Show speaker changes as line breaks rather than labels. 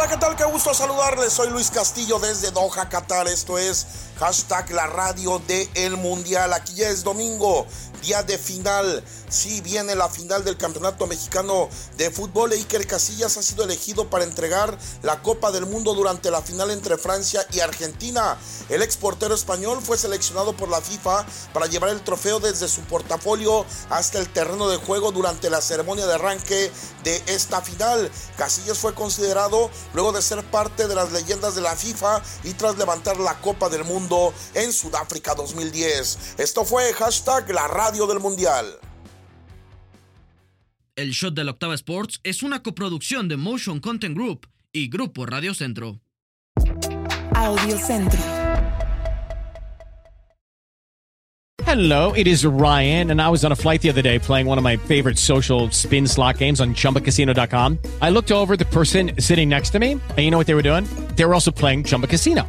Hola, ¿qué tal? Qué gusto saludarles. Soy Luis Castillo desde Doha, Qatar. Esto es hashtag la radio del el mundial. Aquí ya es domingo, día de final. Sí, viene la final del Campeonato Mexicano de Fútbol. Iker Casillas ha sido elegido para entregar la Copa del Mundo durante la final entre Francia y Argentina. El exportero español fue seleccionado por la FIFA para llevar el trofeo desde su portafolio hasta el terreno de juego durante la ceremonia de arranque de esta final. Casillas fue considerado luego de ser parte de las leyendas de la FIFA y tras levantar la Copa del Mundo en Sudáfrica 2010. Esto fue hashtag la radio del Mundial.
El Shot de la Octava Sports es una coproducción de Motion Content Group y Grupo Radio Centro.
Audio Centro.
Hello, it is Ryan, and I was on a flight the other day playing one of my favorite social spin slot games on chumbacasino.com. I looked over at the person sitting next to me, and you know what they were doing? They were also playing Chumba Casino.